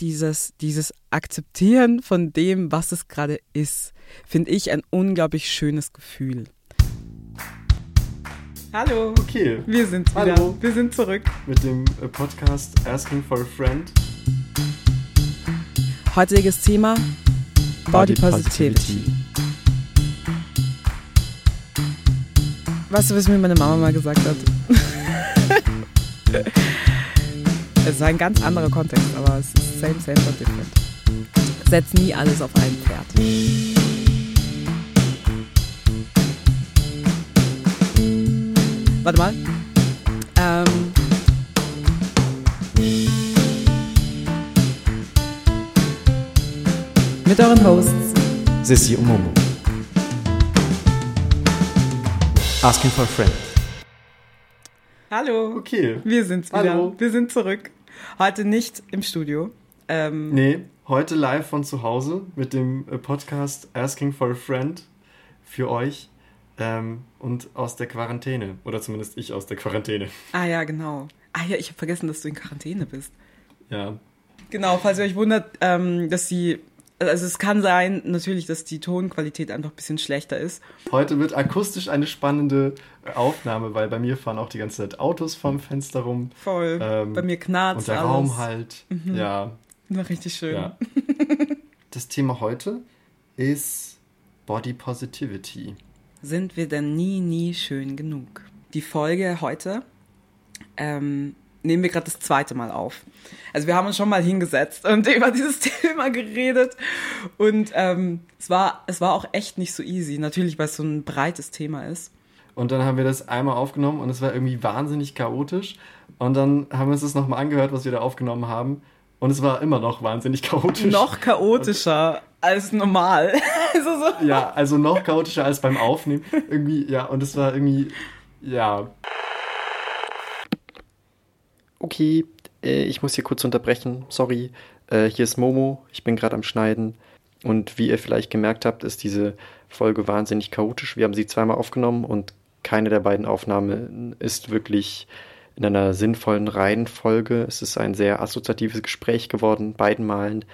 dieses, dieses Akzeptieren von dem, was es gerade ist, finde ich ein unglaublich schönes Gefühl. Hallo. Okay. Wir sind wieder. Hallo. Wir sind zurück. Mit dem äh, Podcast Asking for a Friend. Heutiges Thema Body, Positivity. Weißt du, was mir meine Mama mal gesagt hat? es ist ein ganz anderer Kontext, aber es ist same, same, but different. Setz nie alles auf ein Pferd. Warte mal. Ähm, mit euren Hosts Sissi und Momo. Asking for a Friend. Hallo. Okay. Wir sind's wieder. Hallo. Wir sind zurück. Heute nicht im Studio. Ähm, Nee, heute live von zu Hause mit dem äh, Podcast Asking for a Friend für euch ähm, und aus der Quarantäne. Oder zumindest ich aus der Quarantäne. Ah ja, genau. Ah ja, ich habe vergessen, dass du in Quarantäne bist. Ja. Genau, falls ihr euch wundert, ähm, dass die, also es kann sein natürlich, dass die Tonqualität einfach ein bisschen schlechter ist. Heute wird akustisch eine spannende Aufnahme, weil bei mir fahren auch die ganze Zeit Autos vorm Fenster rum. Voll. Ähm, Bei mir knarzt Und der alles. Raum halt. Ja. War richtig schön. Ja. Das Thema heute ist Body Positivity. Sind wir denn nie, nie schön genug? Die Folge heute ähm, nehmen wir gerade das zweite Mal auf. Also wir haben uns schon mal hingesetzt und über dieses Thema geredet und ähm, es, war, es war auch echt nicht so easy. Natürlich, weil es so ein breites Thema ist. Und dann haben wir das einmal aufgenommen und es war irgendwie wahnsinnig chaotisch. Und dann haben wir uns das nochmal angehört, was wir da aufgenommen haben. Und es war immer noch wahnsinnig chaotisch. Noch chaotischer als normal. also so. Ja, also noch chaotischer als beim Aufnehmen. Irgendwie, ja, und es war irgendwie, ja. Okay, äh, ich muss hier kurz unterbrechen. Sorry. Äh, hier ist Momo. Ich bin gerade am Schneiden. Und wie ihr vielleicht gemerkt habt, ist diese Folge wahnsinnig chaotisch. Wir haben sie zweimal aufgenommen und keine der beiden Aufnahmen ist wirklich in einer sinnvollen Reihenfolge. Es ist ein sehr assoziatives Gespräch geworden, beiden Malen.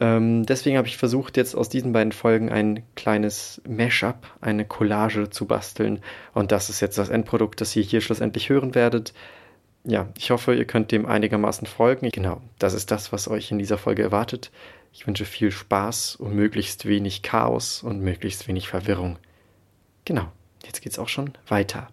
Ähm, deswegen habe ich versucht, jetzt aus diesen beiden Folgen ein kleines Mashup, eine Collage zu basteln. Und das ist jetzt das Endprodukt, das ihr hier schlussendlich hören werdet. Ja, ich hoffe, ihr könnt dem einigermaßen folgen. Genau, das ist das, was euch in dieser Folge erwartet. Ich wünsche viel Spaß und möglichst wenig Chaos und möglichst wenig Verwirrung. Genau, jetzt geht's auch schon weiter.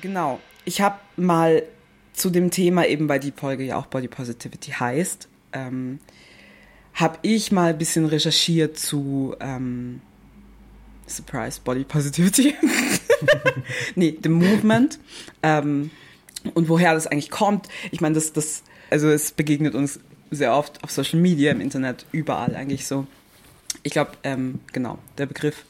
Genau. Ich habe mal zu dem Thema, eben weil die Folge ja auch Body Positivity heißt, ähm, habe ich mal ein bisschen recherchiert zu ähm, Surprise Body Positivity. nee, dem Movement. ähm, und woher das eigentlich kommt. Ich meine, das, das, also es begegnet uns sehr oft auf Social Media, im Internet, überall eigentlich so. Ich glaube, ähm, genau, der Begriff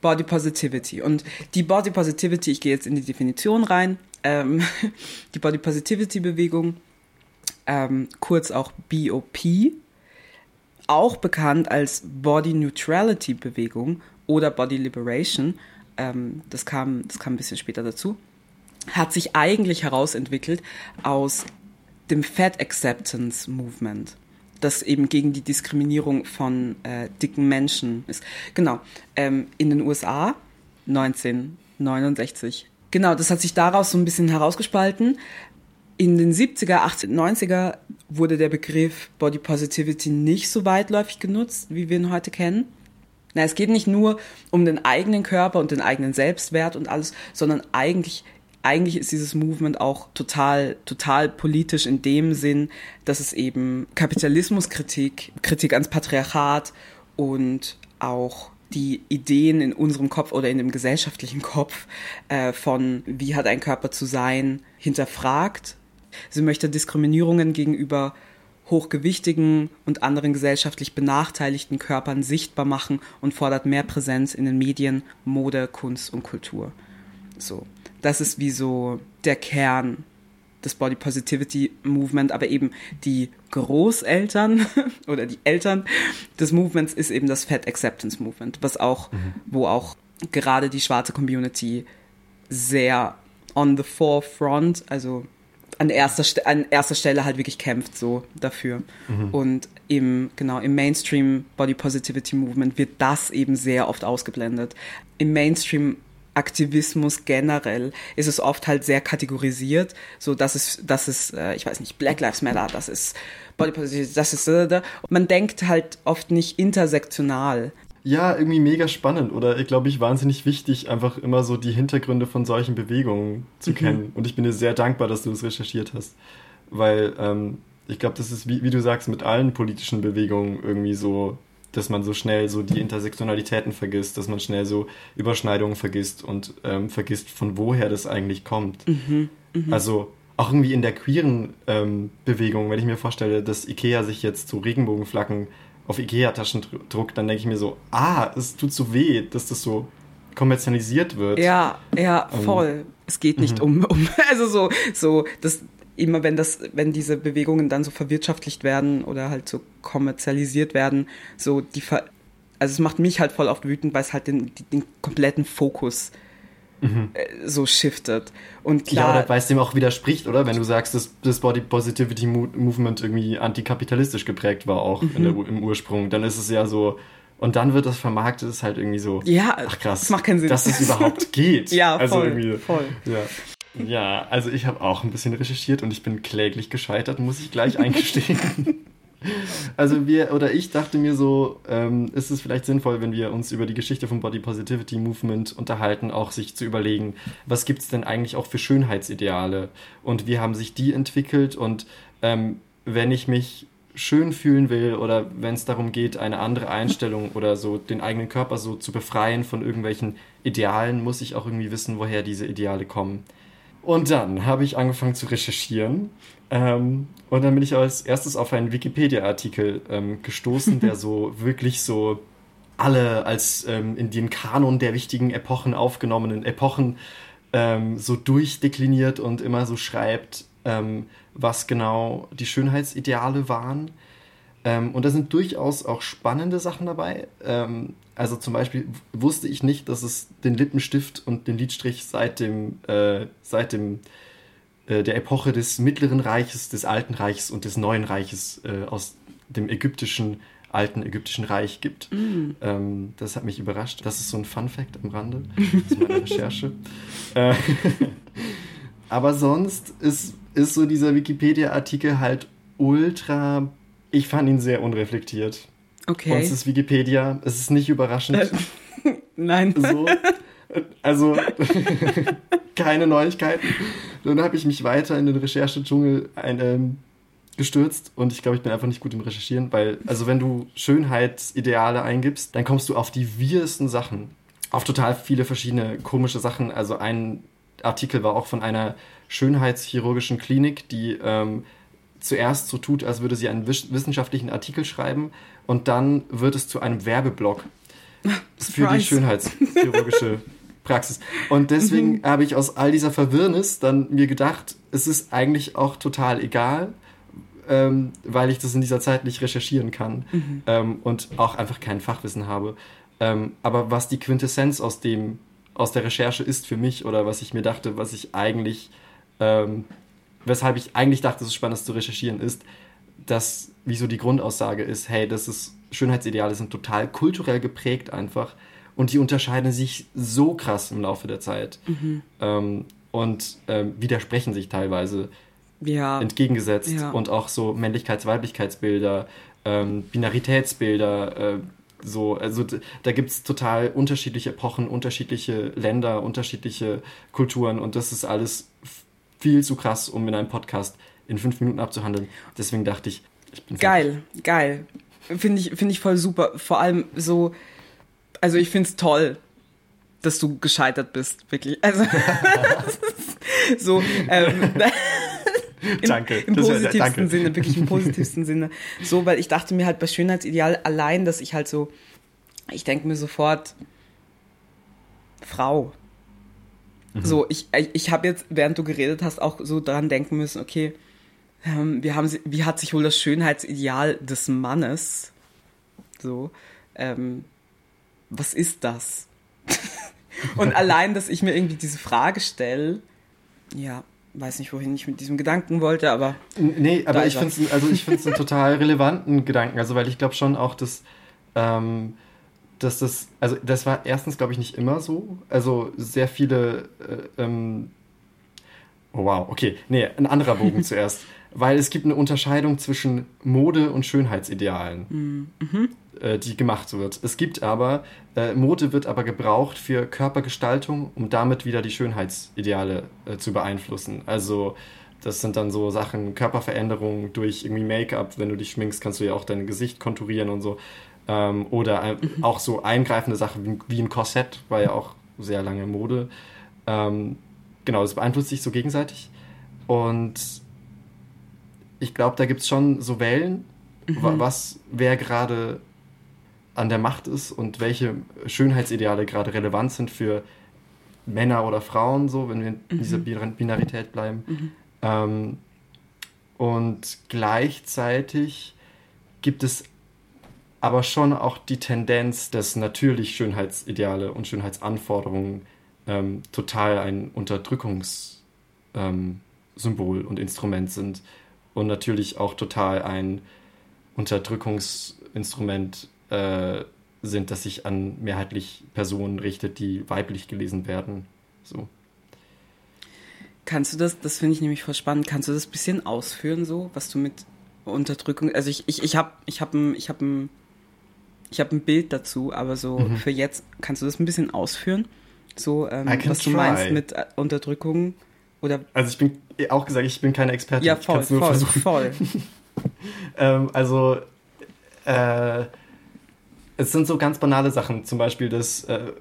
Body Positivity. Und die Body Positivity, ich gehe jetzt in die Definition rein, ähm, die Body Positivity Bewegung, ähm, kurz auch BOP, auch bekannt als Body Neutrality Bewegung oder Body Liberation, ähm, das, kam, das kam ein bisschen später dazu, hat sich eigentlich herausentwickelt aus dem Fat Acceptance Movement, das eben gegen die Diskriminierung von äh, dicken Menschen ist. Genau, ähm, in den USA 1969. Genau, das hat sich daraus so ein bisschen herausgespalten. In den 70er, 80er, 90er wurde der Begriff Body Positivity nicht so weitläufig genutzt, wie wir ihn heute kennen. Na, es geht nicht nur um den eigenen Körper und den eigenen Selbstwert und alles, sondern eigentlich eigentlich ist dieses Movement auch total, total politisch in dem Sinn, dass es eben Kapitalismuskritik, Kritik ans Patriarchat und auch die Ideen in unserem Kopf oder in dem gesellschaftlichen Kopf äh, von wie hat ein Körper zu sein hinterfragt. Sie möchte Diskriminierungen gegenüber hochgewichtigen und anderen gesellschaftlich benachteiligten Körpern sichtbar machen und fordert mehr Präsenz in den Medien, Mode, Kunst und Kultur. So, das ist wie so der Kern das Body Positivity Movement, aber eben die Großeltern oder die Eltern des Movements ist eben das Fat Acceptance Movement, was auch, mhm. wo auch gerade die schwarze Community sehr on the forefront, also an erster, an erster Stelle halt wirklich kämpft so dafür. Mhm. Und im, genau, im Mainstream Body Positivity Movement wird das eben sehr oft ausgeblendet. Im Mainstream Aktivismus generell ist es oft halt sehr kategorisiert, so dass es, das ist, äh, ich weiß nicht, Black Lives Matter, das ist Body Positivity, das ist, man denkt halt oft nicht intersektional ja, irgendwie mega spannend oder ich glaube ich wahnsinnig wichtig, einfach immer so die Hintergründe von solchen Bewegungen zu mhm. kennen. Und ich bin dir sehr dankbar, dass du es recherchiert hast, weil ähm, ich glaube, das ist, wie, wie du sagst, mit allen politischen Bewegungen irgendwie so, dass man so schnell so die Intersektionalitäten vergisst, dass man schnell so Überschneidungen vergisst und ähm, vergisst, von woher das eigentlich kommt. Mhm. Mhm. Also auch irgendwie in der queeren ähm, Bewegung, wenn ich mir vorstelle, dass Ikea sich jetzt so Regenbogenflaggen auf Ikea-Taschen druckt, dann denke ich mir so, ah, es tut so weh, dass das so kommerzialisiert wird. Ja, ja, ähm, voll. Um, es geht nicht um, um, also so, so, das, immer wenn das, wenn diese Bewegungen dann so verwirtschaftlicht werden oder halt so kommerzialisiert werden, so die, also es macht mich halt voll oft wütend, weil es halt den, den kompletten Fokus mhm. so shiftet. Und klar, ja, oder weil es dem auch widerspricht, oder? Wenn du sagst, dass das Body Positivity Movement irgendwie antikapitalistisch geprägt war, auch mhm. der, im Ursprung, dann ist es ja so. Und dann wird das vermarktet, ist halt irgendwie so. Ja, ach krass. Das macht keinen Sinn. Dass es überhaupt geht. ja, also voll. Irgendwie, voll. Ja. ja, also ich habe auch ein bisschen recherchiert und ich bin kläglich gescheitert, muss ich gleich eingestehen. Also wir oder ich dachte mir so, ähm, ist es vielleicht sinnvoll, wenn wir uns über die Geschichte vom Body Positivity Movement unterhalten, auch sich zu überlegen, was gibt es denn eigentlich auch für Schönheitsideale und wie haben sich die entwickelt und ähm, wenn ich mich schön fühlen will oder wenn es darum geht, eine andere Einstellung oder so den eigenen Körper so zu befreien von irgendwelchen Idealen, muss ich auch irgendwie wissen, woher diese Ideale kommen. Und dann habe ich angefangen zu recherchieren. Ähm, und dann bin ich als erstes auf einen Wikipedia-Artikel ähm, gestoßen, der so wirklich so alle als ähm, in den Kanon der wichtigen Epochen aufgenommenen Epochen ähm, so durchdekliniert und immer so schreibt, ähm, was genau die Schönheitsideale waren. Ähm, und da sind durchaus auch spannende Sachen dabei. Also zum Beispiel wusste ich nicht, dass es den Lippenstift und den Lidstrich seit dem, äh, seit dem der Epoche des Mittleren Reiches, des Alten Reiches und des Neuen Reiches äh, aus dem ägyptischen alten ägyptischen Reich gibt. Mm. Ähm, das hat mich überrascht. Das ist so ein Fun Fact am Rande zu meiner Recherche. Äh, aber sonst ist, ist so dieser Wikipedia-Artikel halt ultra ich fand ihn sehr unreflektiert. Okay. Und es ist Wikipedia, es ist nicht überraschend. Nein. So, also keine Neuigkeiten. Dann habe ich mich weiter in den Recherchedschungel ein, ähm, gestürzt und ich glaube, ich bin einfach nicht gut im Recherchieren, weil, also wenn du Schönheitsideale eingibst, dann kommst du auf die wirsten Sachen. Auf total viele verschiedene komische Sachen. Also ein Artikel war auch von einer schönheitschirurgischen Klinik, die ähm, zuerst so tut, als würde sie einen wissenschaftlichen Artikel schreiben und dann wird es zu einem Werbeblock für die schönheitschirurgische Praxis. Und deswegen mhm. habe ich aus all dieser Verwirrnis dann mir gedacht, es ist eigentlich auch total egal, ähm, weil ich das in dieser Zeit nicht recherchieren kann mhm. ähm, und auch einfach kein Fachwissen habe. Ähm, aber was die Quintessenz aus dem aus der Recherche ist für mich oder was ich mir dachte, was ich eigentlich ähm, weshalb ich eigentlich dachte, es ist spannend, das zu recherchieren, ist, dass, wieso die Grundaussage ist, hey, das ist, Schönheitsideale sind total kulturell geprägt einfach und die unterscheiden sich so krass im Laufe der Zeit mhm. ähm, und ähm, widersprechen sich teilweise ja. entgegengesetzt ja. und auch so Männlichkeits-Weiblichkeitsbilder, ähm, Binaritätsbilder, äh, so, also da gibt es total unterschiedliche Epochen, unterschiedliche Länder, unterschiedliche Kulturen und das ist alles viel zu krass, um in einem Podcast in fünf Minuten abzuhandeln. Deswegen dachte ich, ich bin Geil, fertig. geil. Finde ich, find ich voll super. Vor allem so, also ich finde es toll, dass du gescheitert bist, wirklich. Also, so, ähm, Im, danke. Im positivsten ja, danke. Sinne, wirklich im positivsten Sinne. So, weil ich dachte mir halt bei Schönheitsideal allein, dass ich halt so, ich denke mir sofort, Frau. Mhm. So, ich, ich habe jetzt, während du geredet hast, auch so daran denken müssen, okay, ähm, wir haben, wie hat sich wohl das Schönheitsideal des Mannes, so, ähm, was ist das? Und allein, dass ich mir irgendwie diese Frage stelle, ja, weiß nicht, wohin ich mit diesem Gedanken wollte, aber. Nee, aber ich finde es also einen total relevanten Gedanken. Also, weil ich glaube schon auch, dass, ähm, dass das, also das war erstens, glaube ich, nicht immer so. Also sehr viele, äh, ähm, oh wow, okay, nee, ein anderer Bogen zuerst. Weil es gibt eine Unterscheidung zwischen Mode und Schönheitsidealen. Mhm. Äh, die gemacht wird. Es gibt aber, äh, Mode wird aber gebraucht für Körpergestaltung, um damit wieder die Schönheitsideale äh, zu beeinflussen. Also das sind dann so Sachen, Körperveränderungen durch irgendwie Make-up. Wenn du dich schminkst, kannst du ja auch dein Gesicht konturieren und so. Ähm, oder mhm. auch so eingreifende Sachen wie, wie, ein Korsett, war ja auch sehr lange Mode. Ähm, genau, das beeinflusst sich so gegenseitig. Und ich glaube, da gibt es schon so Wellen, mhm. was, wer gerade an der Macht ist und welche Schönheitsideale gerade relevant sind für Männer oder Frauen, so, wenn wir in mhm. dieser Binarität bleiben. Mhm. Ähm, und gleichzeitig gibt es aber schon auch die Tendenz, dass natürlich Schönheitsideale und Schönheitsanforderungen ähm, total ein Unterdrückungssymbol ähm, und Instrument sind und natürlich auch total ein Unterdrückungsinstrument äh, sind, das sich an mehrheitlich Personen richtet, die weiblich gelesen werden. So. Kannst du das, das finde ich nämlich voll spannend, kannst du das ein bisschen ausführen, so, was du mit Unterdrückung, also ich, ich, ich habe ich hab ein, ich hab ein, ich hab ein Bild dazu, aber so mhm. für jetzt, kannst du das ein bisschen ausführen? So, ähm, was du meinst mit äh, Unterdrückung oder. Also ich bin auch gesagt, ich bin keine Expertin. Ja, voll, voll, voll. ähm, also, äh, es sind so ganz banale Sachen, zum Beispiel, dass äh,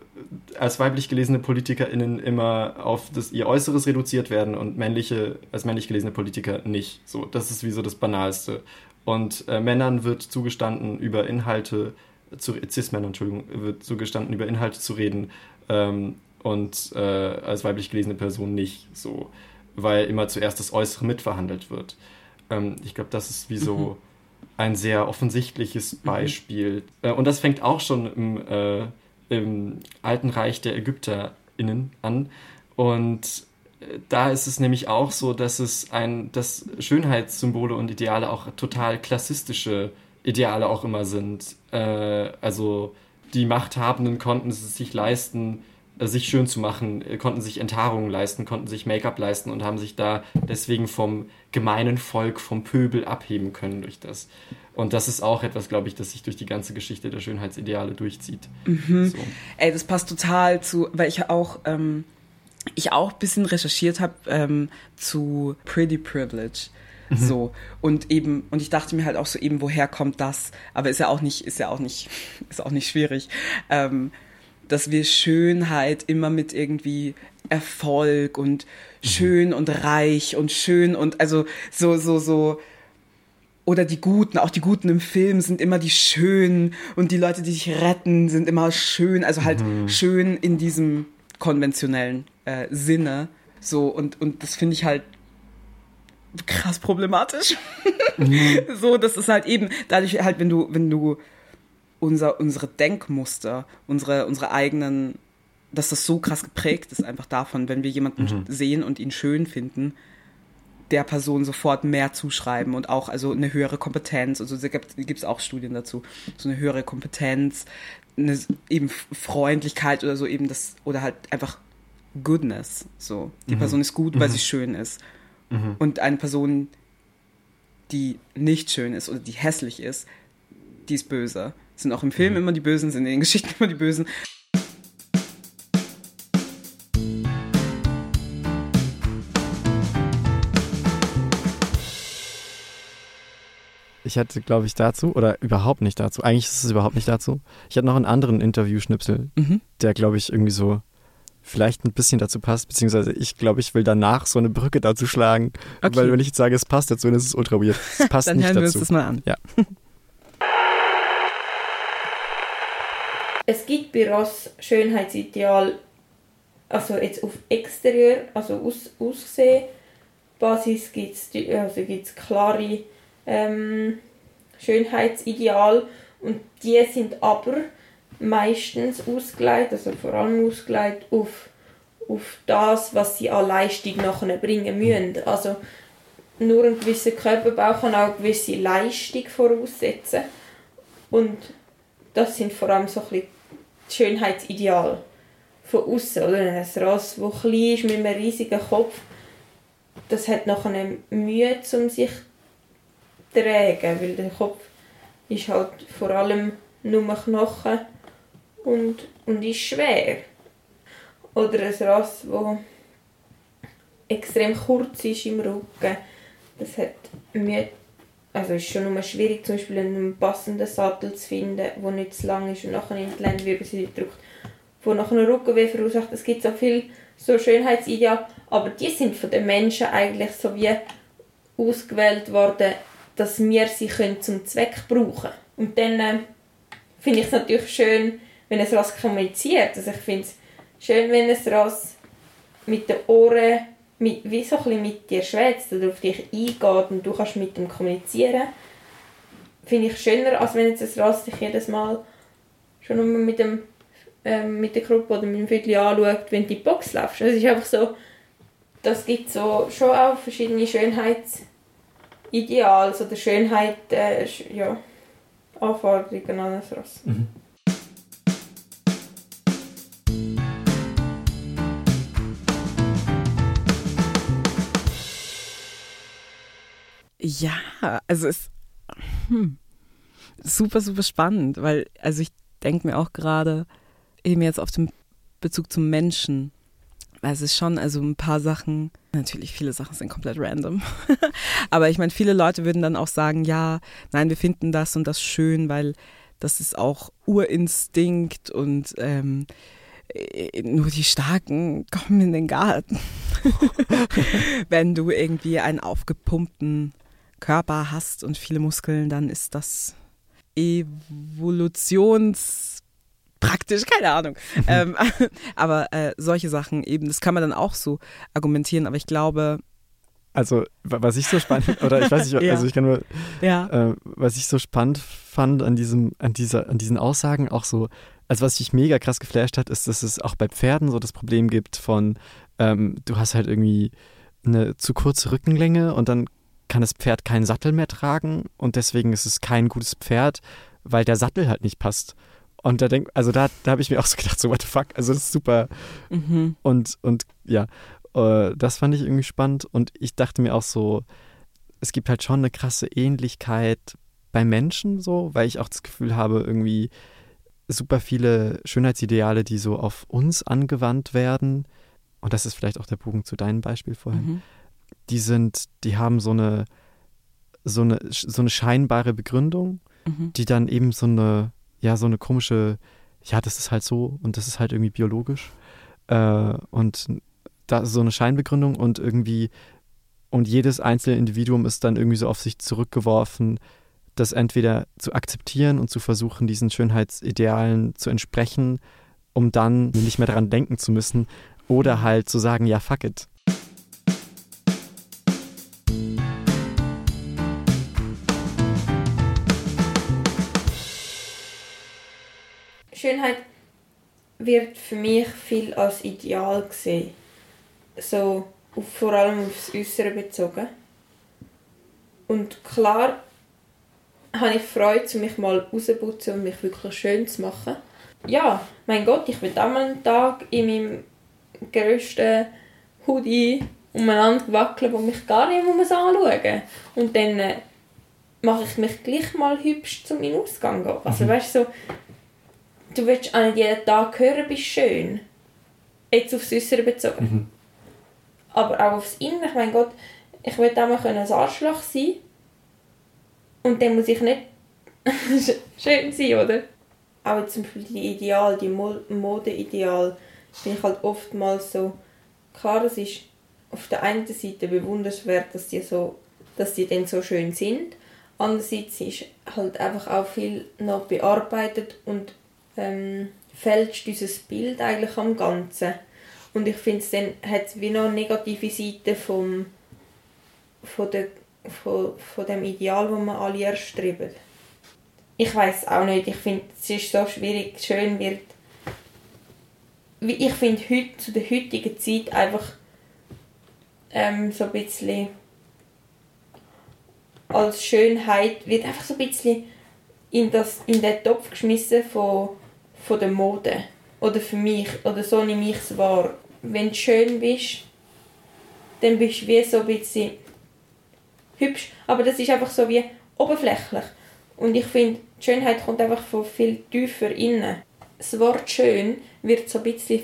als weiblich gelesene PolitikerInnen immer auf das, ihr Äußeres reduziert werden und männliche, als männlich gelesene Politiker nicht. So, das ist wie so das Banalste. Und äh, Männern wird zugestanden, über Inhalte zu Cis-Männern, Entschuldigung, wird zugestanden, über Inhalte zu reden ähm, und äh, als weiblich gelesene Person nicht. So, weil immer zuerst das Äußere mitverhandelt wird. Ähm, ich glaube, das ist wie so. Mhm ein sehr offensichtliches mhm. Beispiel. Mhm. und das fängt auch schon im, äh, im alten Reich der ÄgypterInnen an. Und äh, da ist es nämlich auch so, dass es ein, dass Schönheitssymbole und Ideale auch total klassistische Ideale auch immer sind. Äh, also die Machthabenden konnten es sich leisten, sich schön zu machen, äh, konnten sich Enthaarungen leisten, konnten sich Make-up leisten und haben sich da deswegen vom gemeinen Volk, vom Pöbel abheben können durch das. Und das ist auch etwas, glaube ich, das sich durch die ganze Geschichte der Schönheitsideale durchzieht. Mhm. So. Ey, das passt total zu, weil ich auch, ähm, ich auch ein bisschen recherchiert habe ähm, zu Pretty Privilege. Mhm. So. Und eben, und ich dachte mir halt auch so eben, woher kommt das? Aber ist ja auch nicht, ist ja auch nicht, ist auch nicht schwierig. Ähm, dass wir Schönheit immer mit irgendwie Erfolg und mhm. schön und reich und schön und also so, so, so, oder die Guten, auch die Guten im Film sind immer die Schönen und die Leute, die sich retten, sind immer schön, also halt mhm. schön in diesem konventionellen äh, Sinne. So, und, und das finde ich halt krass problematisch. Mhm. so, das ist halt eben, dadurch halt, wenn du, wenn du unser, unsere Denkmuster, unsere, unsere eigenen, dass das so krass geprägt ist, einfach davon, wenn wir jemanden mhm. sehen und ihn schön finden, der Person sofort mehr zuschreiben und auch also eine höhere Kompetenz. Also da gibt es auch Studien dazu. So eine höhere Kompetenz, eine eben Freundlichkeit oder so eben das, oder halt einfach Goodness. So. Die mhm. Person ist gut, weil mhm. sie schön ist. Mhm. Und eine Person, die nicht schön ist oder die hässlich ist, die ist böse. Sind auch im Film mhm. immer die Bösen, sind in den Geschichten immer die Bösen. Ich hatte, glaube ich, dazu, oder überhaupt nicht dazu, eigentlich ist es überhaupt nicht dazu. Ich hatte noch einen anderen Interview-Schnipsel, mhm. der, glaube ich, irgendwie so vielleicht ein bisschen dazu passt, beziehungsweise ich glaube, ich will danach so eine Brücke dazu schlagen, okay. weil wenn ich jetzt sage, es passt dazu, dann ist es ultra weird. Es passt dann nicht hören dazu. wir uns das mal an. Ja. es gibt bei Ross Schönheitsideal, also jetzt auf Exterieur, also aus, Aussehen, Basis gibt es also gibt's klare ähm, Schönheitsideal und die sind aber meistens ausgelegt, also vor allem ausgelegt auf, auf das, was sie an Leistung nachher bringen müssen. Also nur ein gewisser Körperbau kann auch eine gewisse Leistung voraussetzen. Und das sind vor allem so ein bisschen Schönheitsideal von außen. Oder ein Rass, das klein ist mit einem riesigen Kopf, das hat nachher Mühe, um sich zu tragen, weil der Kopf ist halt vor allem nur Knochen und, und ist schwer. Oder ein Rass, das extrem kurz ist im Rücken, das hat Mühe, also ist schon nur schwierig, zum Beispiel einen passenden Sattel zu finden, der nicht zu lang ist und nachher in die Lendenwirbelsäule drückt, wo nachher einen Rückenweh verursacht. Es gibt so viele so Schönheitsideale, aber die sind von den Menschen eigentlich so wie ausgewählt worden, dass wir sie können zum Zweck brauchen Und dann äh, finde ich es natürlich schön, wenn es Rass kommuniziert. Also ich finde es schön, wenn es Rass mit den Ohren mit, wie so ein mit dir schwätzt oder auf dich eingeht und du kannst mit ihm kommunizieren. Finde ich schöner, als wenn jetzt ein Rass dich jedes Mal schon nur mit, dem, äh, mit der Gruppe oder mit dem Viertel anschaut, wenn du die Box läufst. Es ist einfach so, das gibt so schon auch verschiedene Schönheitsideale oder Schönheit, äh, ja, Anforderungen an ein Rass. Mhm. Ja, also es hm, super, super spannend, weil, also ich denke mir auch gerade eben jetzt auf den Bezug zum Menschen, weil es ist schon, also ein paar Sachen, natürlich viele Sachen sind komplett random, aber ich meine, viele Leute würden dann auch sagen, ja, nein, wir finden das und das schön, weil das ist auch Urinstinkt und ähm, äh, nur die Starken kommen in den Garten. Wenn du irgendwie einen aufgepumpten Körper hast und viele Muskeln, dann ist das evolutionspraktisch, keine Ahnung. Mhm. ähm, aber äh, solche Sachen eben, das kann man dann auch so argumentieren, aber ich glaube. Also, was ich so spannend, oder ich weiß nicht, also ich kann nur, ja. äh, was ich so spannend fand an diesem, an dieser, an diesen Aussagen auch so, also was mich mega krass geflasht hat, ist, dass es auch bei Pferden so das Problem gibt von, ähm, du hast halt irgendwie eine zu kurze Rückenlänge und dann kann das Pferd keinen Sattel mehr tragen und deswegen ist es kein gutes Pferd, weil der Sattel halt nicht passt. Und da denk, also da, da habe ich mir auch so gedacht, so what the fuck, also das ist super. Mhm. Und, und ja, äh, das fand ich irgendwie spannend und ich dachte mir auch so, es gibt halt schon eine krasse Ähnlichkeit bei Menschen so, weil ich auch das Gefühl habe, irgendwie super viele Schönheitsideale, die so auf uns angewandt werden. Und das ist vielleicht auch der Bogen zu deinem Beispiel vorhin. Mhm die sind, die haben so eine, so eine, so eine scheinbare Begründung, mhm. die dann eben so eine, ja, so eine komische, ja, das ist halt so und das ist halt irgendwie biologisch. Äh, und da so eine Scheinbegründung und irgendwie, und jedes einzelne Individuum ist dann irgendwie so auf sich zurückgeworfen, das entweder zu akzeptieren und zu versuchen, diesen Schönheitsidealen zu entsprechen, um dann nicht mehr daran denken zu müssen, oder halt zu sagen, ja, fuck it. Schönheit wird für mich viel als Ideal gesehen. So auf, vor allem aufs Äußere bezogen. Und klar habe ich Freude, mich mal rauszuputzen und mich wirklich schön zu machen. Ja, mein Gott, ich auch mal einen Tag in meinem grössten Hoodie umeinander wackeln, wo mich gar nicht muss anschauen Und dann äh, mache ich mich gleich mal hübsch zu meinem Ausgang. Also mhm. weißt so, du willst auch nicht jeden Tag hören, bist schön. Jetzt aufs Äußere bezogen. Mhm. Aber auch aufs Innere. Ich meine Gott, ich will auch mal ein Arschloch sein. Und dann muss ich nicht schön sein, oder? Aber zum Beispiel die Ideal, die Modeideal, bin ich halt oftmals so, klar, es ist auf der einen Seite bewundernswert, dass die, so, dass die dann so schön sind. Andererseits ist halt einfach auch viel noch bearbeitet und ähm, fälscht dieses Bild eigentlich am Ganzen. Und ich finde, es dann hat es wie noch negative Seiten vom, von, der, von, von dem Ideal, das wir alle erstreben. Ich weiß auch nicht, ich finde, es ist so schwierig, schön wird. Ich finde, heute, zu der heutigen Zeit einfach ähm, so ein bisschen als Schönheit wird einfach so ein bisschen in, das, in den Topf geschmissen von, von der Mode. Oder für mich, oder so nehme ich es wahr. Wenn du schön bist, dann bist du wie so ein bisschen hübsch, aber das ist einfach so wie oberflächlich. Und ich finde, Schönheit kommt einfach von viel tiefer innen. Das Wort schön wird so ein bisschen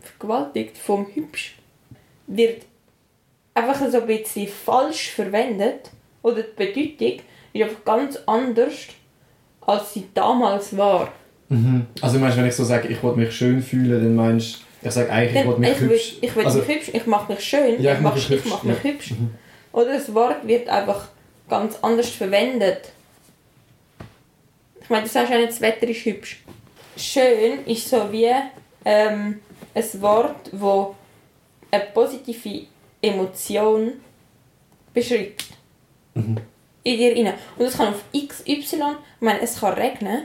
vergewaltigt vom hübsch. Wird einfach so ein bisschen falsch verwendet oder die Bedeutung ist einfach ganz anders, als sie damals war. Mhm. Also meinst, wenn ich so sage, ich wollte mich schön fühlen, dann meinst du, ich sage eigentlich, ich wollte mich ich hübsch. Will, ich will also, mich hübsch, ich mache mich schön, ja, ich, ich mache mich hübsch. Ich mache mich ja. hübsch. Mhm. Oder das Wort wird einfach ganz anders verwendet. Ich meine, du sagst auch nicht, das Wetter ist hübsch. Schön ist so wie ähm, ein Wort, das eine positive Emotion beschreibt. Mhm. In dir rein. Und das kann auf x, y, ich meine, es kann regnen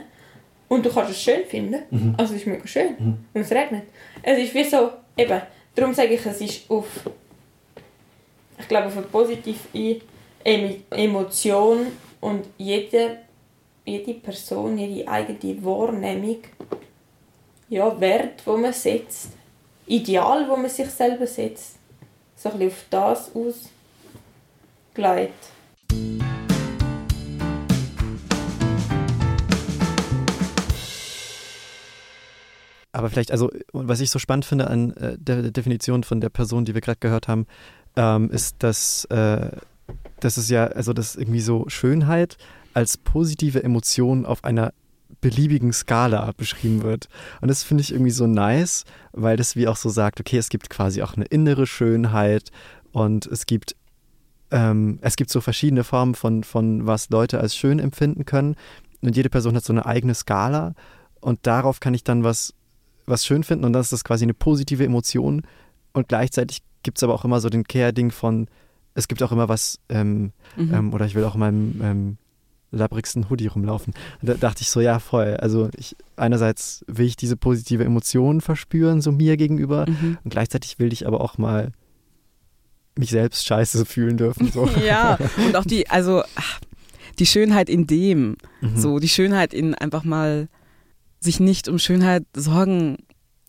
und du kannst es schön finden. Mhm. Also es ist mega schön. Mhm. Und es regnet. Es ist wie so, eben, darum sage ich, es ist auf, ich glaube, auf eine positive Emotion und jede, jede Person, jede eigene Wahrnehmung, ja, Wert, wo man setzt, Ideal, wo man sich selber setzt, so ein bisschen auf das ausgelegt. Aber vielleicht, also, was ich so spannend finde an äh, der, Definition von der Person, die wir gerade gehört haben, ähm, ist, dass, äh, dass es ja, also, dass irgendwie so Schönheit als positive Emotion auf einer beliebigen Skala beschrieben wird. Und das finde ich irgendwie so nice, weil das wie auch so sagt, okay, es gibt quasi auch eine innere Schönheit und es gibt ähm, es gibt so verschiedene Formen von, von was Leute als schön empfinden können. Und jede Person hat so eine eigene Skala und darauf kann ich dann was, was schön finden und dann ist das quasi eine positive Emotion. Und gleichzeitig gibt es aber auch immer so den Kehrding von, es gibt auch immer was, ähm, Mhm. ähm, oder ich will auch in meinem ähm, labrigsten Hoodie rumlaufen. Und da dachte ich so, ja, voll. Also ich, einerseits will ich diese positive Emotion verspüren, so mir gegenüber, Mhm. und gleichzeitig will ich aber auch mal mich selbst scheiße fühlen dürfen. So. Ja, und auch die, also ach, die Schönheit in dem, Mhm. so die Schönheit in einfach mal sich nicht um Schönheit Sorgen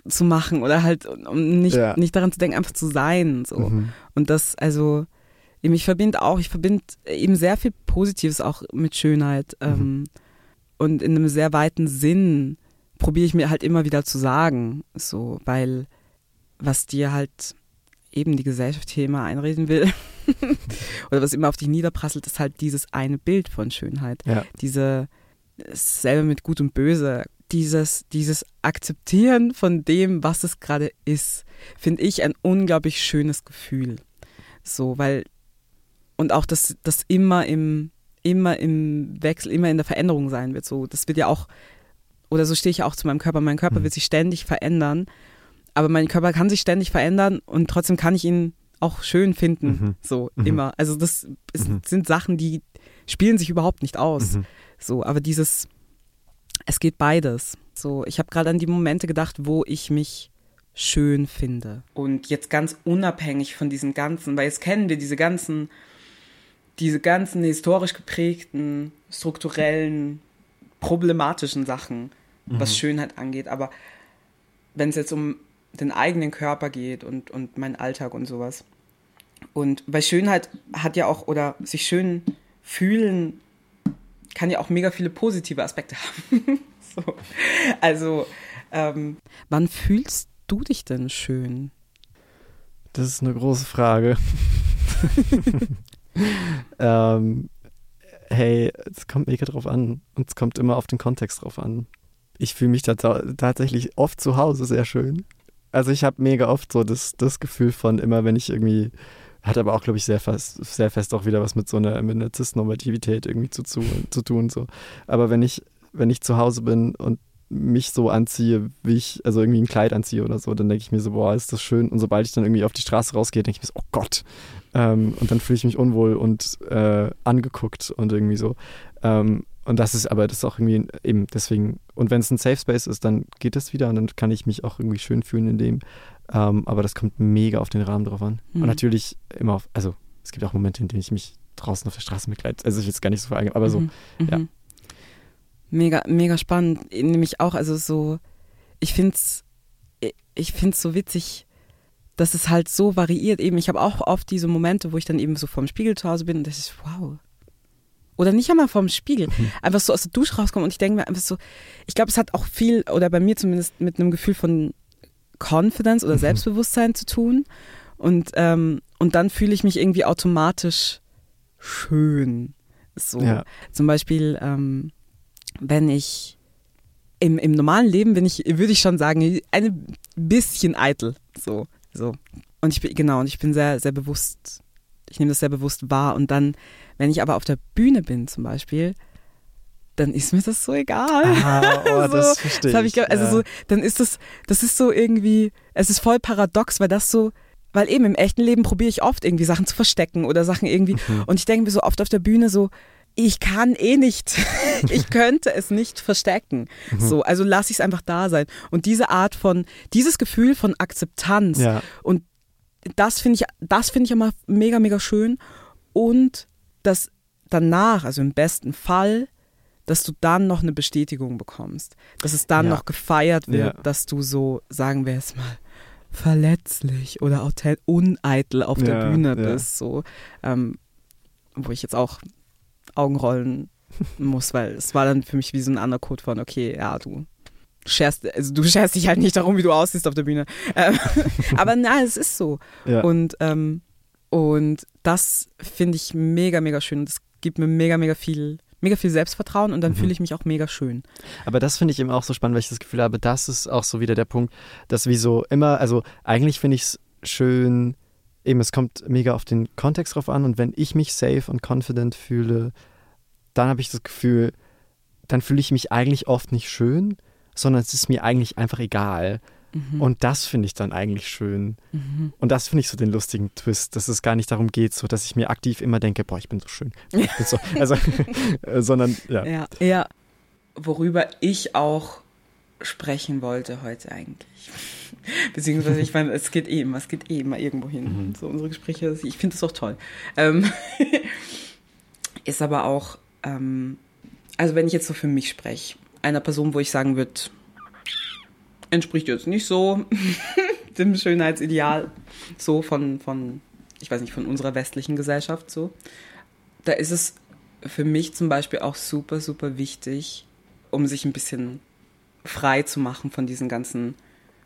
zu machen oder halt um nicht, Ja. nicht daran zu denken, einfach zu sein. So. Mhm. Und das, also, eben, ich verbinde auch, ich verbinde eben sehr viel Positives auch mit Schönheit. Mhm. Ähm, und in einem sehr weiten Sinn probiere ich mir halt immer wieder zu sagen, so, weil was dir halt eben die Gesellschaft hier immer einreden will oder was immer auf dich niederprasselt, ist halt dieses eine Bild von Schönheit. Ja. Diese, selber mit Gut und Böse, dieses, dieses Akzeptieren von dem, was es gerade ist, finde ich ein unglaublich schönes Gefühl. So, weil, und auch, dass das immer im, immer im Wechsel, immer in der Veränderung sein wird. So, das wird ja auch, oder so stehe ich auch zu meinem Körper. Mein Körper Mhm. wird sich ständig verändern, aber mein Körper kann sich ständig verändern und trotzdem kann ich ihn auch schön finden. Mhm. So, Mhm. immer. Also, das ist, Mhm. sind Sachen, die spielen sich überhaupt nicht aus. Mhm. So, aber dieses, es geht beides. So, ich habe gerade an die Momente gedacht, wo ich mich schön finde. Und jetzt ganz unabhängig von diesen ganzen, weil jetzt kennen wir diese ganzen, diese ganzen historisch geprägten, strukturellen, problematischen Sachen, was Schönheit angeht. Aber wenn es jetzt um den eigenen Körper geht und, und meinen Alltag und sowas. Und weil Schönheit hat ja auch, oder sich schön fühlen, kann ja auch mega viele positive Aspekte haben. so. Also, ähm, wann fühlst du dich denn schön? Das ist eine große Frage. ähm, hey, es kommt mega drauf an. Und es kommt immer auf den Kontext drauf an. Ich fühle mich tatsächlich oft zu Hause sehr schön. Also ich habe mega oft so das, das Gefühl von immer, wenn ich irgendwie, hat aber auch, glaube ich, sehr fest, sehr fest auch wieder was mit so einer, mit einer Cis-Normativität irgendwie zu, zu, zu tun. So. Aber wenn ich, wenn ich zu Hause bin und mich so anziehe, wie ich, also irgendwie ein Kleid anziehe oder so, dann denke ich mir so, boah, ist das schön. Und sobald ich dann irgendwie auf die Straße rausgehe, denke ich mir so, oh Gott. Ähm, und dann fühle ich mich unwohl und äh, angeguckt und irgendwie so. Ähm, und das ist aber das ist auch irgendwie eben deswegen, und wenn es ein Safe Space ist, dann geht das wieder und dann kann ich mich auch irgendwie schön fühlen in dem. Ähm, aber das kommt mega auf den Rahmen drauf an. Mhm. Und natürlich immer auf, also es gibt auch Momente, in denen ich mich draußen auf der Straße begleite. Also ich will es gar nicht so verallgemeinern, aber so, Mhm, ja. mhm. Mega, mega spannend. Nämlich auch, also so, ich find's, ich find's so witzig, dass es halt so variiert. Eben, ich habe auch oft diese Momente, wo ich dann eben so vorm Spiegel zu Hause bin und das ist, wow. Oder nicht einmal vorm Spiegel. Einfach so aus der Dusche rauskomme und ich denke mir einfach so, ich glaube, es hat auch viel, oder bei mir zumindest mit einem Gefühl von Confidence oder Selbstbewusstsein zu tun. Und, ähm, und dann fühle ich mich irgendwie automatisch schön. So. Ja. Zum Beispiel, ähm, wenn ich im, im normalen Leben bin ich, würde ich schon sagen, ein bisschen eitel. So, so. Und ich bin, genau, und ich bin sehr, sehr bewusst, ich nehme das sehr bewusst wahr. Und dann, wenn ich aber auf der Bühne bin zum Beispiel, dann ist mir das so egal. Ah, oh, das verstehe Das ich, ich, also ja. so, dann ist das, das ist so irgendwie, es ist voll paradox, weil das so, weil eben im echten Leben probiere ich oft irgendwie Sachen zu verstecken oder Sachen irgendwie, Mhm. und ich denke mir so oft auf der Bühne so, ich kann eh nicht, ich könnte es nicht verstecken. Mhm. So, also lasse ich es einfach da sein. Und diese Art von, dieses Gefühl von Akzeptanz Ja. und das finde ich, das finde ich immer mega, mega schön. Und dass danach, also im besten Fall, dass du dann noch eine Bestätigung bekommst. Dass es dann Ja. noch gefeiert wird, Ja. dass du so, sagen wir es mal, verletzlich oder uneitel auf der Bühne bist. So, ähm, wo ich jetzt auch Augenrollen muss, weil es war dann für mich wie so ein Undercode von, okay, ja, du scherst, also du scherst dich halt nicht darum, wie du aussiehst auf der Bühne. Ähm, aber nein, es ist so. Ja. Und, ähm, und das finde ich mega, mega schön. Und das gibt mir mega, mega viel, mega viel Selbstvertrauen und dann Mhm. fühle ich mich auch mega schön. Aber das finde ich eben auch so spannend, weil ich das Gefühl habe, das ist auch so wieder der Punkt, dass wie so immer, also eigentlich finde ich es schön, eben es kommt mega auf den Kontext drauf an und wenn ich mich safe und confident fühle, dann habe ich das Gefühl, dann fühle ich mich eigentlich oft nicht schön, sondern es ist mir eigentlich einfach egal. Mhm. Und das finde ich dann eigentlich schön. Mhm. Und das finde ich so den lustigen Twist, dass es gar nicht darum geht, so dass ich mir aktiv immer denke, boah, ich bin so schön. Bin so, also, äh, sondern ja. Ja. ja. Worüber ich auch sprechen wollte heute eigentlich. Beziehungsweise, ich meine, es geht eh immer, es geht eh immer irgendwo hin. Mhm. So unsere Gespräche, ich finde es auch toll. Ähm, ist aber auch, ähm, also wenn ich jetzt so für mich spreche, einer Person, wo ich sagen würde, entspricht jetzt nicht so dem Schönheitsideal, so von, von, ich weiß nicht, von unserer westlichen Gesellschaft so. Da ist es für mich zum Beispiel auch super, super wichtig, um sich ein bisschen frei zu machen von diesen ganzen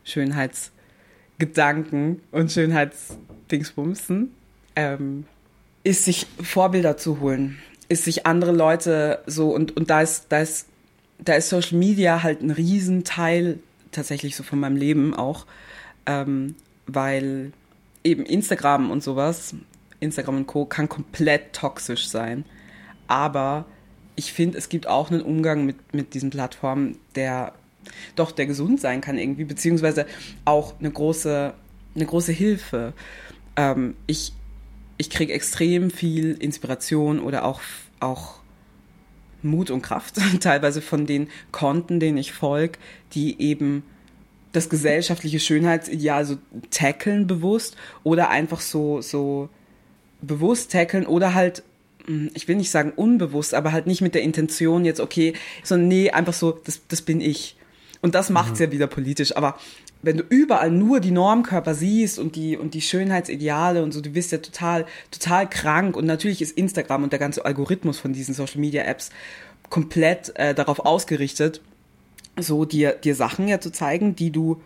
Schönheitsgedanken und Schönheitsdingsbumsen, ähm, ist sich Vorbilder zu holen, ist sich andere Leute so und, und da ist, da ist, da ist Social Media halt ein Riesenteil tatsächlich so von meinem Leben auch, ähm, weil eben Instagram und sowas, Instagram und Co. kann komplett toxisch sein. Aber ich finde, es gibt auch einen Umgang mit, mit diesen Plattformen, der doch, der gesund sein kann irgendwie, beziehungsweise auch eine große, eine große Hilfe. Ähm, ich ich kriege extrem viel Inspiration oder auch, auch Mut und Kraft teilweise von den Konten, denen ich folge, die eben das gesellschaftliche Schönheitsideal so tackeln bewusst oder einfach so, so bewusst tackeln oder halt, mh, ich will nicht sagen unbewusst, aber halt nicht mit der Intention jetzt, okay, sondern nee, einfach so, das, das bin ich. Und das macht es ja wieder politisch. Aber wenn du überall nur die Normkörper siehst und die, und die Schönheitsideale und so, du bist ja total, total krank. Und natürlich ist Instagram und der ganze Algorithmus von diesen Social Media Apps komplett äh, darauf ausgerichtet, so dir, dir Sachen ja zu zeigen, die du,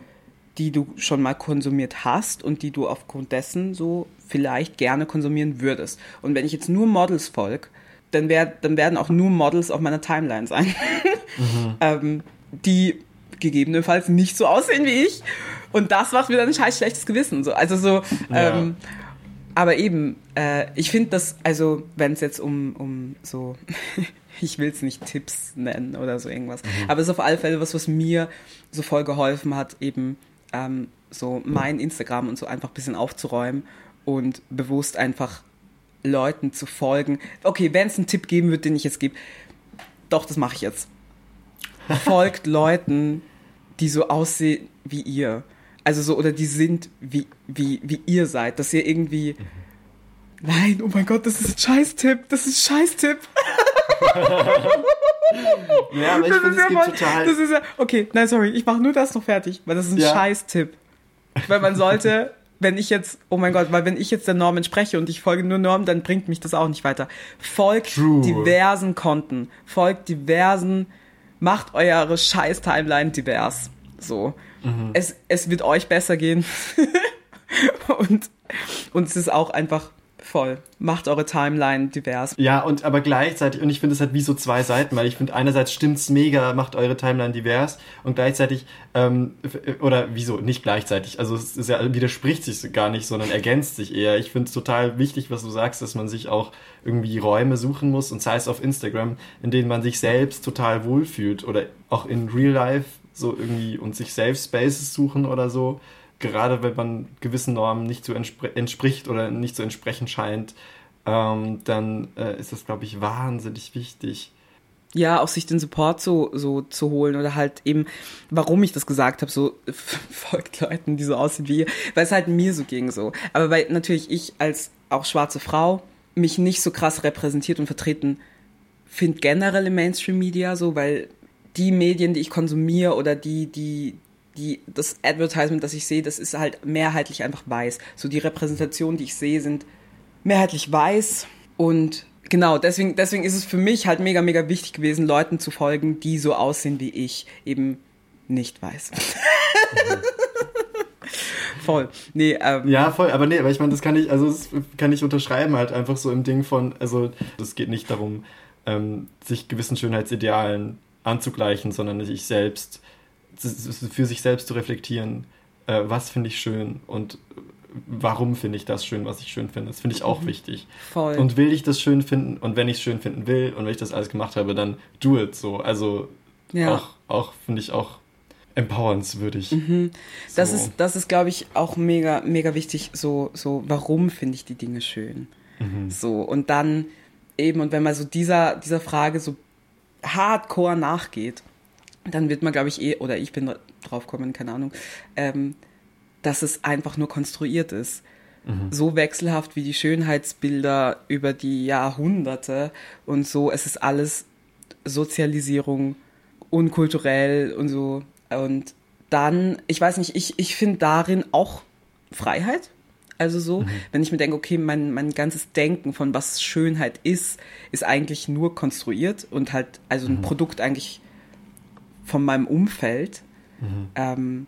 die du schon mal konsumiert hast und die du aufgrund dessen so vielleicht gerne konsumieren würdest. Und wenn ich jetzt nur Models folge, dann, wär, dann werden auch nur Models auf meiner Timeline sein, ähm, die gegebenenfalls nicht so aussehen wie ich. Und das macht mir dann ein scheiß schlechtes Gewissen. So. Also so, Ja. ähm, aber eben, äh, ich finde das, also wenn es jetzt um, um so ich will es nicht Tipps nennen oder so irgendwas. Aber es ist auf alle Fälle was, was mir so voll geholfen hat, eben ähm, so mein Instagram und so einfach ein bisschen aufzuräumen und bewusst einfach Leuten zu folgen. Okay, wenn es einen Tipp geben wird, den ich jetzt gebe, doch, das mache ich jetzt. Folgt Leuten, die so aussehen wie ihr. Also so, oder die sind wie, wie, wie ihr seid. Dass ihr irgendwie. Nein, oh mein Gott, das ist ein Scheiß-Tipp. Das ist ein Scheiß-Tipp. Ja, aber ich Das finde, ist es ja gibt total. das ist ja, okay, nein, sorry, ich mache nur das noch fertig, weil das ist ein Ja. Scheiß-Tipp. Weil man sollte, wenn ich jetzt, oh mein Gott, weil wenn ich jetzt der Norm entspreche und ich folge nur Norm, dann bringt mich das auch nicht weiter. Folgt True. diversen Konten, folgt diversen, macht eure Scheiß-Timeline divers. So. Mhm. Es, es wird euch besser gehen. und, und es ist auch einfach voll. Macht eure Timeline divers. Ja, und aber gleichzeitig, und ich finde, es hat wie so zwei Seiten, weil ich finde, einerseits stimmt's mega, macht eure Timeline divers und gleichzeitig, ähm, f- oder wieso, nicht gleichzeitig, also es ist ja, widerspricht sich gar nicht, sondern ergänzt sich eher. Ich finde es total wichtig, was du sagst, dass man sich auch irgendwie Räume suchen muss und sei es auf Instagram, in denen man sich selbst total wohlfühlt oder auch in Real Life so irgendwie und sich Safe Spaces suchen oder so. Gerade wenn man gewissen Normen nicht so entspr entspricht oder nicht so entsprechend scheint, ähm, dann äh, ist das, glaube ich, wahnsinnig wichtig. ja, auch sich den Support so, so zu holen oder halt eben, warum ich das gesagt habe, so folgt Leuten, die so aussehen wie ihr, weil es halt mir so ging so. Aber weil natürlich ich als auch schwarze Frau mich nicht so krass repräsentiert und vertreten finde generell im Mainstream-Media so, weil die Medien, die ich konsumiere oder die, die, die, das Advertisement, das ich sehe, das ist halt mehrheitlich einfach weiß. So die Repräsentationen, die ich sehe, sind mehrheitlich weiß und genau, deswegen, deswegen ist es für mich halt mega, mega wichtig gewesen, Leuten zu folgen, die so aussehen wie ich, eben nicht weiß. Voll. Nee, ähm, Ja, voll, aber nee, aber ich meine, das kann ich, also das kann ich unterschreiben halt einfach so im Ding von, also es geht nicht darum, ähm, sich gewissen Schönheitsidealen anzugleichen, sondern sich selbst, für sich selbst zu reflektieren, äh, was finde ich schön und warum finde ich das schön, was ich schön finde. Das finde ich auch wichtig. voll. Und will ich das schön finden und wenn ich es schön finden will und wenn ich das alles gemacht habe, dann do it so. Also ja. auch, auch finde ich auch empowernswürdig. Mhm. Das So. ist, das ist, glaube ich, auch mega, mega wichtig. So, so, warum finde ich die Dinge schön? Mhm. So, und dann eben, und wenn man so dieser, dieser Frage so hardcore nachgeht, dann wird man, glaube ich, eh, oder ich bin drauf gekommen, keine Ahnung, ähm, dass es einfach nur konstruiert ist. So wechselhaft wie die Schönheitsbilder über die Jahrhunderte und so, es ist alles Sozialisierung, unkulturell und so. Und dann, ich weiß nicht, ich, ich finde darin auch Freiheit. Also so, wenn ich mir denke, okay, mein, mein ganzes Denken von was Schönheit ist, ist eigentlich nur konstruiert und halt, also ein Produkt eigentlich von meinem Umfeld, ähm,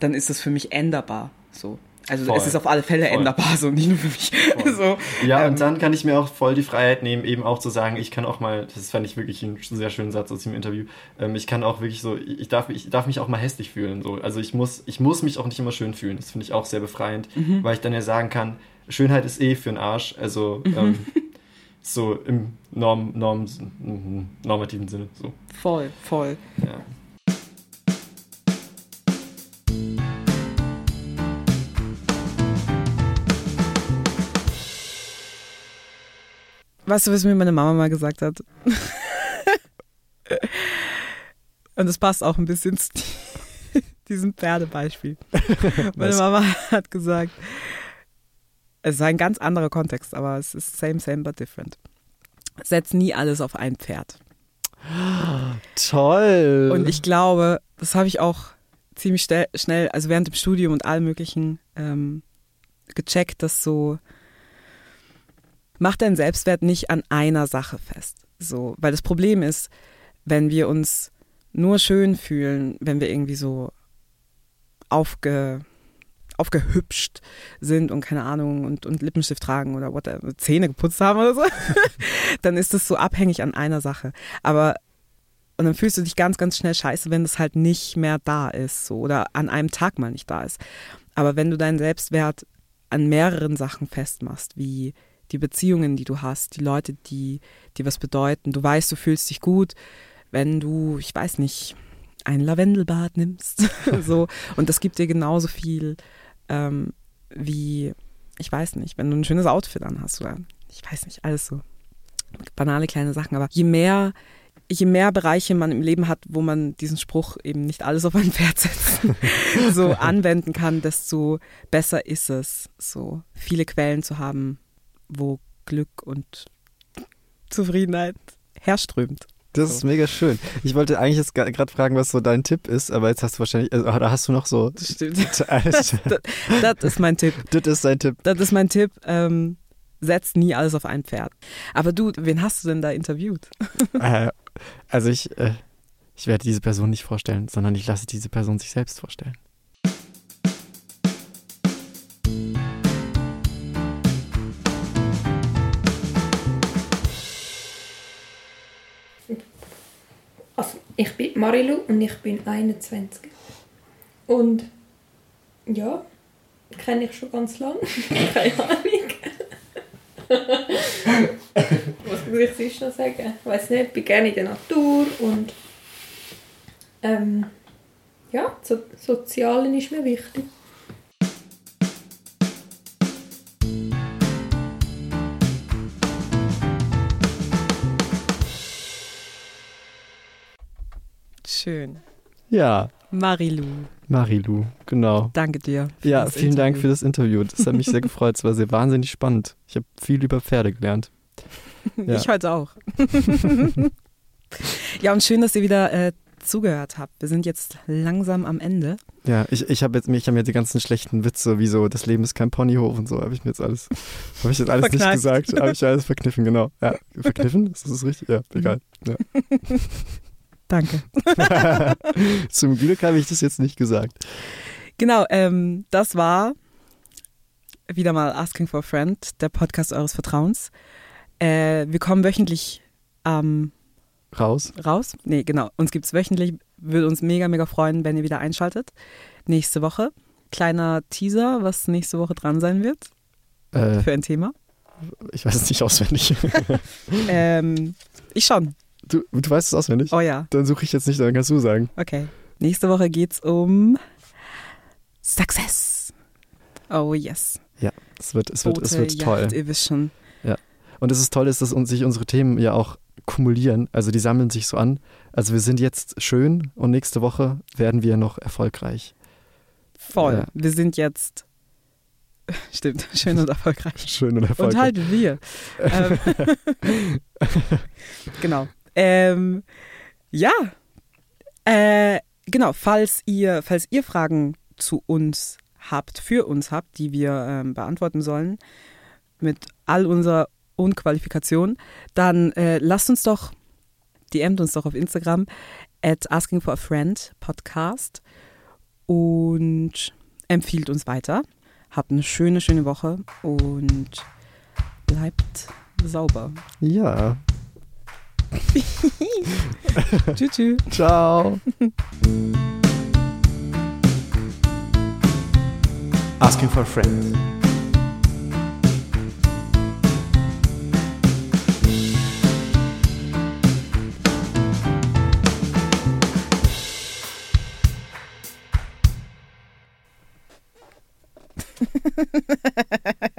dann ist das für mich änderbar. So. Also Voll. es ist auf alle Fälle Voll. änderbar, so nicht nur für mich. so, Ja, ähm, und dann kann ich mir auch voll die Freiheit nehmen, eben auch zu sagen, ich kann auch mal, das fand ich wirklich einen sehr schönen Satz aus dem Interview, ähm, ich kann auch wirklich so, ich darf, ich darf mich auch mal hässlich fühlen. So. Also ich muss, ich muss mich auch nicht immer schön fühlen. Das finde ich auch sehr befreiend, Mhm. weil ich dann ja sagen kann, Schönheit ist eh für den Arsch. Also Mhm. ähm, so im Norm, Norm, normativen Sinne. So. voll, voll. Ja. Weißt du, was mir meine Mama mal gesagt hat? Und das passt auch ein bisschen zu diesem Pferdebeispiel. Meine? Mama hat gesagt, es ist ein ganz anderer Kontext, aber es ist same, same, but different. Setz nie alles auf ein Pferd. Toll. Und ich glaube, das habe ich auch ziemlich schnell, schnell, also während dem Studium und allem möglichen ähm, gecheckt, dass so mach deinen Selbstwert nicht an einer Sache fest. So, weil das Problem ist, wenn wir uns nur schön fühlen, wenn wir irgendwie so aufge, aufgehübscht sind und keine Ahnung und, und Lippenstift tragen oder whatever, Zähne geputzt haben oder so, dann ist das so abhängig an einer Sache. Aber und dann fühlst du dich ganz, ganz schnell scheiße, wenn das halt nicht mehr da ist, so oder an einem Tag mal nicht da ist. Aber wenn du deinen Selbstwert an mehreren Sachen festmachst, wie die Beziehungen, die du hast, die Leute, die dir was bedeuten. Du weißt, du fühlst dich gut, wenn du, ich weiß nicht, ein Lavendelbad nimmst. so. Und das gibt dir genauso viel ähm, wie, ich weiß nicht, wenn du ein schönes Outfit an hast oder ich weiß nicht, alles so banale kleine Sachen. Aber je mehr, je mehr Bereiche man im Leben hat, wo man diesen Spruch eben nicht alles auf ein Pferd setzen, so anwenden kann, desto besser ist es, so viele Quellen zu haben, wo Glück und Zufriedenheit herströmt. Das ist mega schön. Ich wollte eigentlich jetzt gerade fragen, was so dein Tipp ist, aber jetzt hast du wahrscheinlich, also, oder hast du noch so. Das stimmt. das, das, ist mein Tipp. Das ist dein Tipp. Das ist mein Tipp. Ähm, setzt nie alles auf ein Pferd. Aber du, wen hast du denn da interviewt? Äh, also ich, äh, ich werde diese Person nicht vorstellen, sondern ich lasse diese Person sich selbst vorstellen. Also, ich bin Marilu und ich bin 21. Und ja, kenne ich schon ganz lange. Keine Ahnung. Was muss ich sonst noch sagen? Ich weiß nicht, ich bin gerne in der Natur und ähm, ja, so, Sozialen ist mir wichtig. Schön. Ja. Marilu. Marilu, genau. Danke dir. Ja, vielen Interview. Dank für das Interview. Das hat mich sehr gefreut. Es war sehr wahnsinnig spannend. Ich habe viel über Pferde gelernt. Ja. Ich heute auch. ja, und schön, dass ihr wieder äh, zugehört habt. Wir sind jetzt langsam am Ende. Ja, ich, ich habe jetzt mich, mir die ganzen schlechten Witze, wie so, das Leben ist kein Ponyhof und so, habe ich mir jetzt alles, habe ich jetzt alles nicht gesagt, habe ich alles verkniffen, genau. Ja, verkniffen? Ist das richtig? Ja, egal. Ja. Danke. Zum Glück habe ich das jetzt nicht gesagt. Genau, ähm, das war wieder mal Asking for a Friend, der Podcast eures Vertrauens. Äh, wir kommen wöchentlich ähm, raus. Raus? Nee, genau. Uns gibt es wöchentlich. Würde uns mega, mega freuen, wenn ihr wieder einschaltet. Nächste Woche. Kleiner Teaser, was nächste Woche dran sein wird. Äh, für ein Thema. Ich weiß es nicht auswendig. ähm, ich schon. Du, du weißt es auswendig? Oh ja. Dann suche ich jetzt nicht, dann kannst du sagen. Okay. Nächste Woche geht es um Success. Oh yes. Ja, es wird, es wird, es wird Yacht, toll. Ihr wisst schon. Ja. Und es ist toll, ist, dass uns, sich unsere Themen ja auch kumulieren. Also die sammeln sich so an. Also wir sind jetzt schön und nächste Woche werden wir noch erfolgreich. Voll. Ja. Wir sind jetzt Stimmt, schön und erfolgreich. Schön und erfolgreich. Und halt wir. ähm, genau. Ähm, ja. Äh, genau, falls ihr, falls ihr Fragen zu uns habt, für uns habt, die wir ähm, beantworten sollen, mit all unserer Unqualifikation, dann äh, lasst uns doch, DMt uns doch auf Instagram at Asking for a Friend Podcast und empfiehlt uns weiter. Habt eine schöne, schöne Woche und bleibt sauber. Ja, tschüss. tschüss. Ciao. Asking for a friend.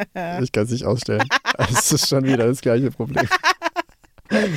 Ich kann es nicht ausstellen. Es ist schon wieder das gleiche Problem.